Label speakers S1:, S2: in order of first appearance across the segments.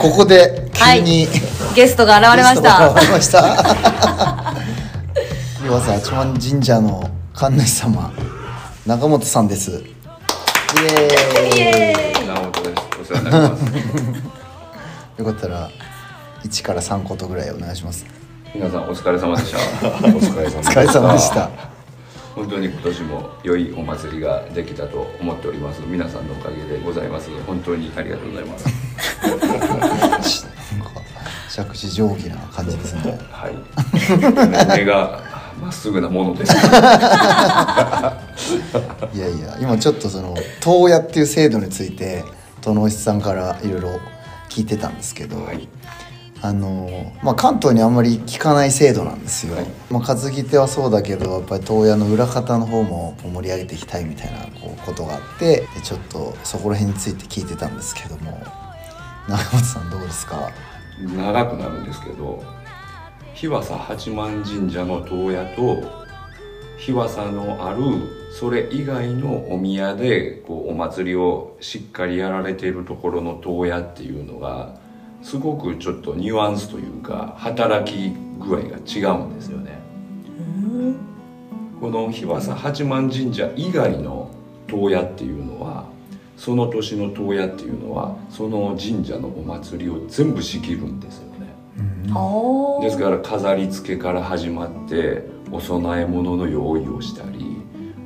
S1: ここで急に、
S2: ゲストが現れまし
S1: ゲストが
S2: た
S1: 現れました。岩佐八幡神社の神主様中本さんです。イエーイ。
S3: 直本です。お世話になります。
S1: よかったら1から3ことぐらいお願いします。
S3: 皆さんお疲れ様でした。
S4: お疲れ様
S1: でした
S3: 本当に今年も良いお祭りができたと思っております。皆さんのおかげでございます。本当にありがとうございます。
S1: 着地定規な感じですね
S3: はい。目がまっすぐなものです。
S1: いやいや今ちょっとその当屋っていう制度について殿石さんからいろいろ聞いてたんですけど、
S3: はい。
S1: あのまあ、関東にあんまり聞かない制度なんですよ、
S3: はい。
S1: まあ、担ぎ手はそうだけどやっぱり当屋の裏方の方も盛り上げていきたいみたいなこうことがあってでちょっとそこら辺について聞いてたんですけども。長本さんどうですか？
S3: 長くなるんですけど日和佐八幡神社の当屋と日和佐のあるそれ以外のお宮でこうお祭りをしっかりやられているところの当屋っていうのがすごくちょっとニュアンスというか働き具合が違うんですよね。この日和佐八幡神社以外の当屋っていうのはその年の当屋っていうのはその神社のお祭りを全部仕切るんですよね。ですから飾り付けから始まってお供え物の用意をしたり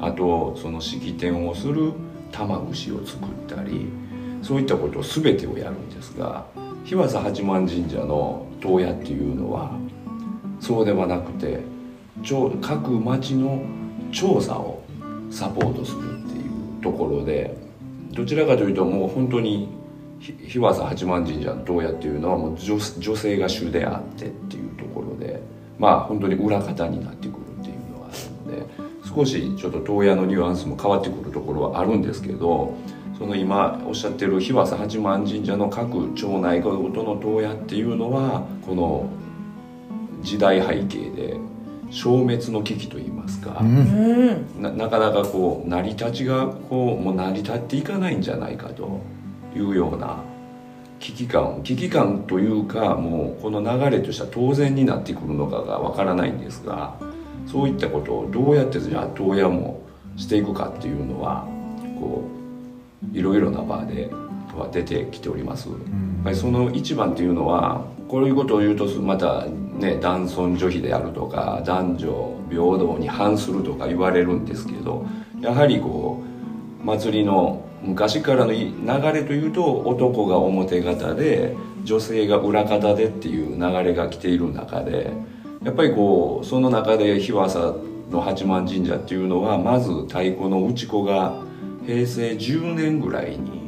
S3: あとその式典をする玉串を作ったりそういったことを全てをやるんですが日和佐八幡神社の当屋っていうのはそうではなくて各町の調査をサポートするっていうところでどちらかというともう本当に日和佐八幡神社の当屋っていうのはもう女女性が主であってっていうところでまあ本当に裏方になってくるっていうのがあるので少しちょっと当屋のニュアンスも変わってくるところはあるんですけどその今おっしゃってる日和佐八幡神社の各町内ごとの当屋っていうのはこの時代背景で消滅の危機といいますか、
S2: うん。
S3: ななかなかこう成り立ちがこうもう成り立っていかないんじゃないかというような危機感危機感というかもうこの流れとしては当然になってくるのかがわからないんですがそういったことをどうやってじゃあ当屋もしていくかっていうのはこういろいろな場では出てきております。やっぱりその一番っていうのはこういうことを言うとまたね男尊女卑であるとか男女平等に反するとか言われるんですけどやはりこう祭りの昔からの流れというと男が表方で女性が裏方でっていう流れが来ている中でやっぱりこうその中で日和佐の八幡神社っていうのはまず太鼓の打ち子が平成10年ぐらいに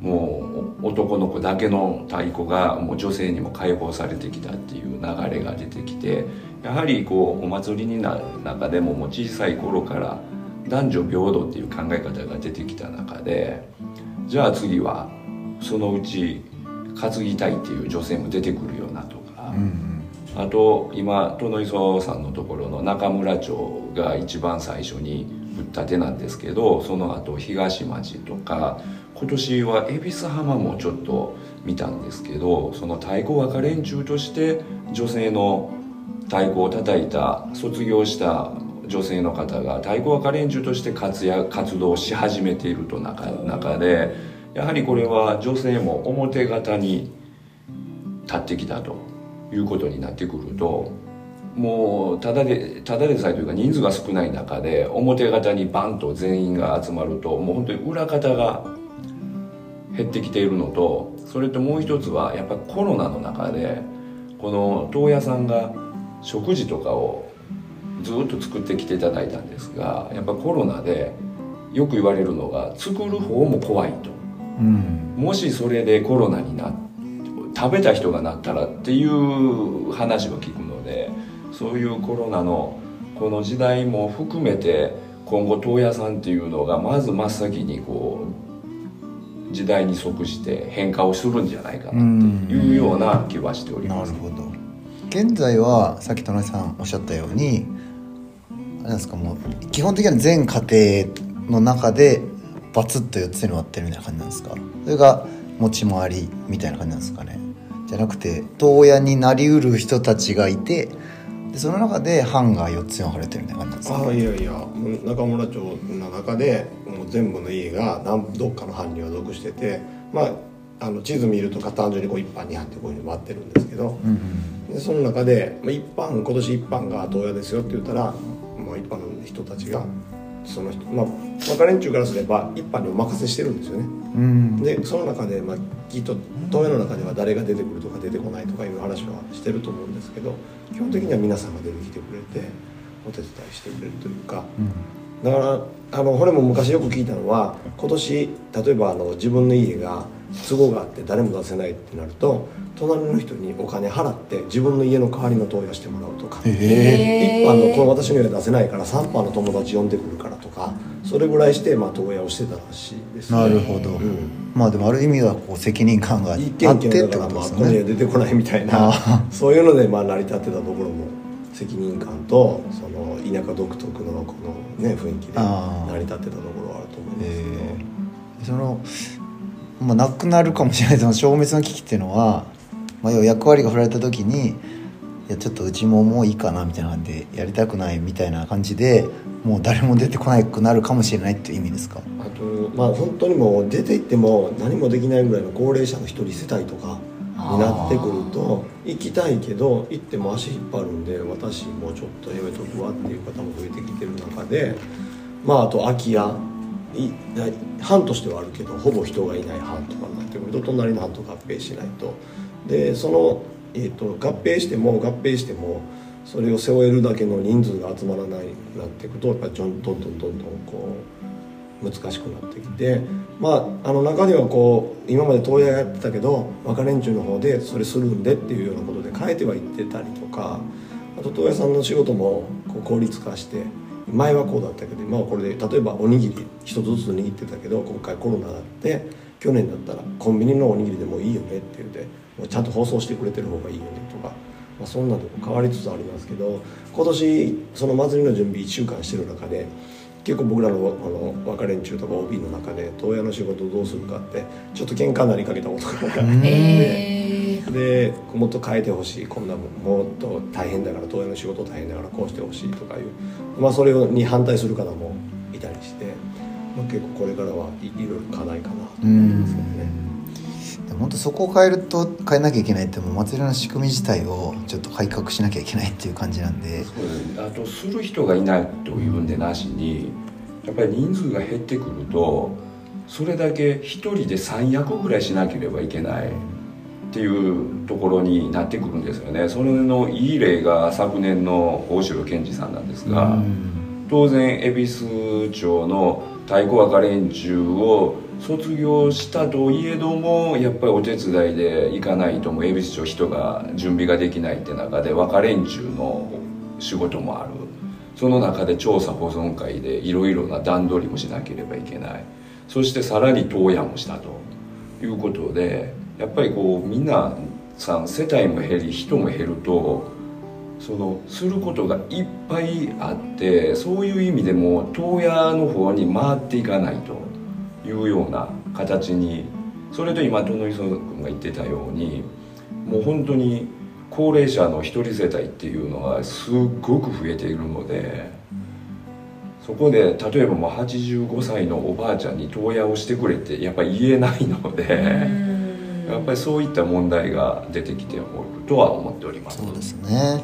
S3: もう男の子だけの太鼓がもう女性にも解放されてきたっていう流れが出てきてやはりこうお祭りになる中でももう小さい頃から男女平等っていう考え方が出てきた中でじゃあ次はそのうち担ぎたいっていう女性も出てくるよなとか、あと今殿磯さんのところの中村町が一番最初に打ったてなんですけどその後東町とか今年は恵比寿浜もちょっと見たんですけどその太鼓若連中として女性の太鼓を叩いた卒業した女性の方が太鼓若連中として活躍活動し始めていると中中でやはりこれは女性も表方に立ってきたということになってくるともうただでただでさえというか人数が少ない中で表方にバンと全員が集まるともう本当に裏方が減ってきているのとそれともう一つはやっぱりコロナの中でこの豆屋さんが食事とかをずっと作ってきていただいたんですがやっぱコロナでよく言われるのが作る方も怖いと。
S1: うん。
S3: もしそれでコロナにな食べた人がなったらっていう話を聞くのでそういうコロナのこの時代も含めて今後豆屋さんっていうのがまず真っ先にこう時代に即して変化をするんじゃないかなっていうような気はしております。
S1: なるほど。現在はさっき田中さんおっしゃったようにあれなんですかもう基本的には全家庭の中でバツッと4つに割ってるみたいな感じなんですか？それが持ち回りみたいな感じなんですかね？じゃなくて当屋になりうる人たちがいてでその中で藩が4つに分かれてるみたいな感じです。か
S4: あいやいや中村町の中でもう全部の家が何どっかの藩には属しててまああの地図見ると単純にこう一般二藩ってこういうふうに回ってるんですけど、
S1: うんうん
S4: でその中で、まあ、一般今年一般が東屋ですよって言ったらもう一般の人たちがその人まあ若連中からすれば一般にお任せしてるんですよね
S1: うん。
S4: でその中で、まあ、きっと東屋の中では誰が出てくるとか出てこないとかいう話はしてると思うんですけど基本的には皆さんが出てきてくれてお手伝いしてくれるというか。だからあのこれも昔よく聞いたのは今年例えばあの自分の家が都合があって誰も出せないってなると隣の人にお金払って自分の家の代わりの投与してもらうとか。
S1: へえ
S4: 一般のこの私の家は出せないから3般の友達呼んでくるからとかそれぐらいしてまあ投与をしてたらしいですね。
S1: なるほど、
S4: うん。
S1: まあでもある意味はこう責任感があっ
S4: 一
S1: てって
S4: 軒一軒だ
S1: こ
S4: からまあこの家
S1: とですよね
S4: 出てこないみたいな
S1: あ
S4: そういうのでまあ成り立ってたところも責任感とその田舎独特のこのね雰囲気で成り立ってたところはあると思いますけど、
S1: えー。そのまあなくなるかもしれない。その消滅の危機っていうのは、まあ、要は役割が振られた時にいやちょっとうちももういいかなみたいな感じでやりたくないみたいな感じでもう誰も出てこなくなるかもしれないっていう意味ですか？
S4: あとまあ本当にもう出て行っても何もできないぐらいの高齢者の一人世帯とかになってくると行きたいけど行っても足引っ張るんで私もうちょっとやめとくわっていう方も増えてきてる中でまああと空き家。班としてはあるけどほぼ人がいない班とかになってくると隣の班と合併しないと。でその、えー、と合併しても合併してもそれを背負えるだけの人数が集まらないなっていくとやっぱりどんどんどんどんこう難しくなってきてまああの中にはこう今まで東屋やってたけど若連中の方でそれするんでっていうようなことで変えてはいってたりとかあと東屋さんの仕事もこう効率化して前はこうだったけど今はこれで例えばおにぎり一つずつ握ってたけど今回コロナがあって去年だったらコンビニのおにぎりでもいいよねって言ってもうちゃんと放送してくれてる方がいいよねとか、まあ、そんなとこ変わりつつありますけど今年その祭りの準備1週間してる中で結構僕らのあの若連中とか OB の中で東屋の仕事をどうするかってちょっと喧嘩になりかけたことがあって。
S2: えー、
S4: でもっと変えてほしい。こんなもっと大変だから東映の仕事大変だからこうしてほしいとかいう、まあ、それに反対する方もいたりして、まあ、結構これからはいいろいろ課題かなと
S1: う
S4: 思いますけどね。
S1: ん。でも本当そこを変えると変えなきゃいけないってもう祭りの仕組み自体をちょっと改革しなきゃいけないっていう感じなんで。
S3: そうですね。あとする人がいないというんでなしにやっぱり人数が減ってくるとそれだけ一人で3役ぐらいしなければいけないっていうところになってくるんですよね。それのいい例が昨年の大城健二さんなんですが、
S1: うん。
S3: 当然恵比寿町の太鼓若連中を卒業したといえどもやっぱりお手伝いで行かないともう恵比寿町人が準備ができないって中で若連中の仕事もある。その中で調査保存会でいろいろな段取りもしなければいけない。そしてさらに当夜もしたということでやっぱりこうみんなさん世帯も減り人も減るとそのすることがいっぱいあってそういう意味でも東屋の方に回っていかないというような形にそれと今殿磯君が言ってたようにもう本当に高齢者の一人世帯っていうのがすっごく増えているのでそこで例えばもう85歳のおばあちゃんに東屋をしてくれってやっぱ言えないので。やっぱりそういった問題が出てきておるとは思っております。
S1: そうですね。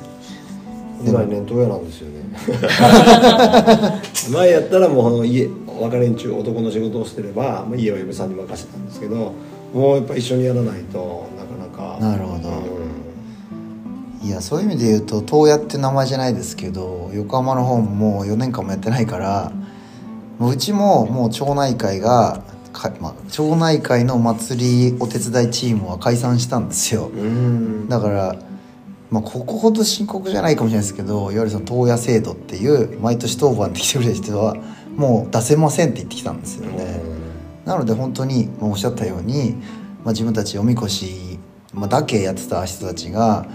S4: 来年東屋なんですよね。前やったらもう家若連中男の仕事をしてれば、まあ、家は嫁さんに任せたんですけどもうやっぱ一緒にやらないとなかなか。
S1: なるほど。
S4: うん。
S1: いやそういう意味で言うと東屋って名前じゃないですけど横浜の方ももう4年間もやってないからうちももう町内会がか、まあ、町内会の祭りお手伝いチームは解散したんですよ。
S4: うん。
S1: だから、まあ、ここほど深刻じゃないかもしれないですけどいわゆるその東屋制度っていう毎年当番で来てくれる人はもう出せませんって言ってきたんですよね、なので本当にまあおっしゃったように、まあ、自分たちおみこし、まあ、だけやってた人たちが、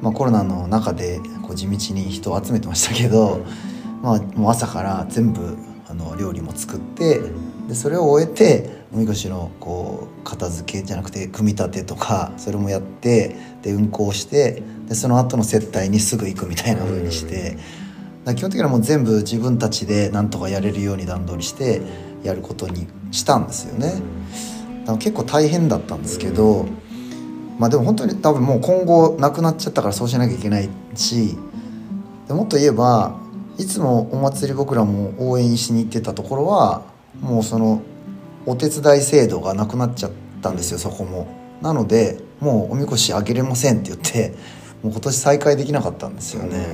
S1: まあ、コロナの中でこう地道に人を集めてましたけど、まあ、もう朝から全部あの料理も作ってででそれを終えておみこしのこう片付けじゃなくて組み立てとかそれもやってで運行してでその後の接待にすぐ行くみたいな風にして、基本的にはもう全部自分たちでなんとかやれるように段取りしてやることにしたんですよね。結構大変だったんですけど、まあでも本当に多分もう今後なくなっちゃったからそうしなきゃいけないしでもっと言えばいつもお祭り僕らも応援しに行ってたところはもうそのお手伝い制度がなくなっちゃったんですよそこも。なのでもうおみこしあげれませんって言ってもう今年再開できなかったんですよね。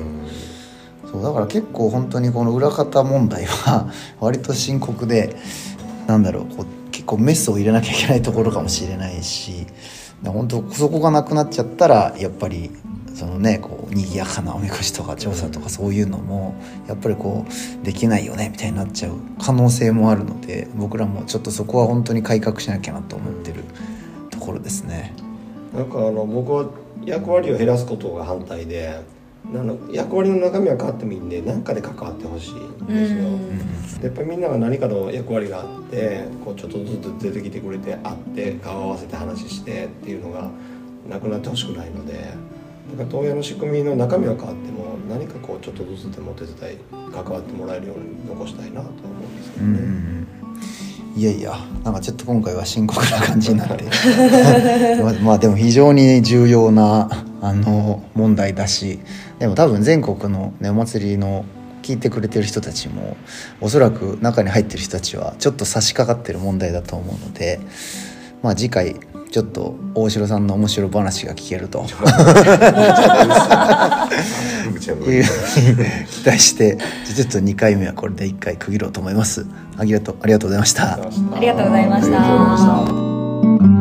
S1: そうだから結構本当にこの裏方問題は 割と深刻でなんだろうこう結構メスを入れなきゃいけないところかもしれないし本当そこがなくなっちゃったらやっぱりそのねこう賑やかなおみこしとか調査とかそういうのもやっぱりこうできないよねみたいになっちゃう可能性もあるので僕らもちょっとそこは本当に改革しなきゃなと思ってるところですね。
S4: なんかあの僕は役割を減らすことが反対でなの役割の中身は変わってもいいんで何かで関わってほしいんですよ。でやっぱりみんなが何かの役割があってこうちょっとずつ出てきてくれて会って顔合わせて話してっていうのがなくなってほしくないのでだか東映の仕組みの中身は変わっても何かこうちょっとずつでもお手伝い関わってもらえるように残したいなと思うんですけどね。
S1: いやいやなんかちょっと今回は深刻な感じになってまあまあでも非常に重要なあの問題だしでも多分全国の、ね、お祭りの聞いてくれてる人たちもおそらく中に入ってる人たちはちょっと差し掛かってる問題だと思うのでまあ次回ちょっと大城さんの面白話が聞けると。期待してちょっと2回目はこれで1回区切ろうと思いますありがとう
S2: ありがとうございました
S3: ありがとうございました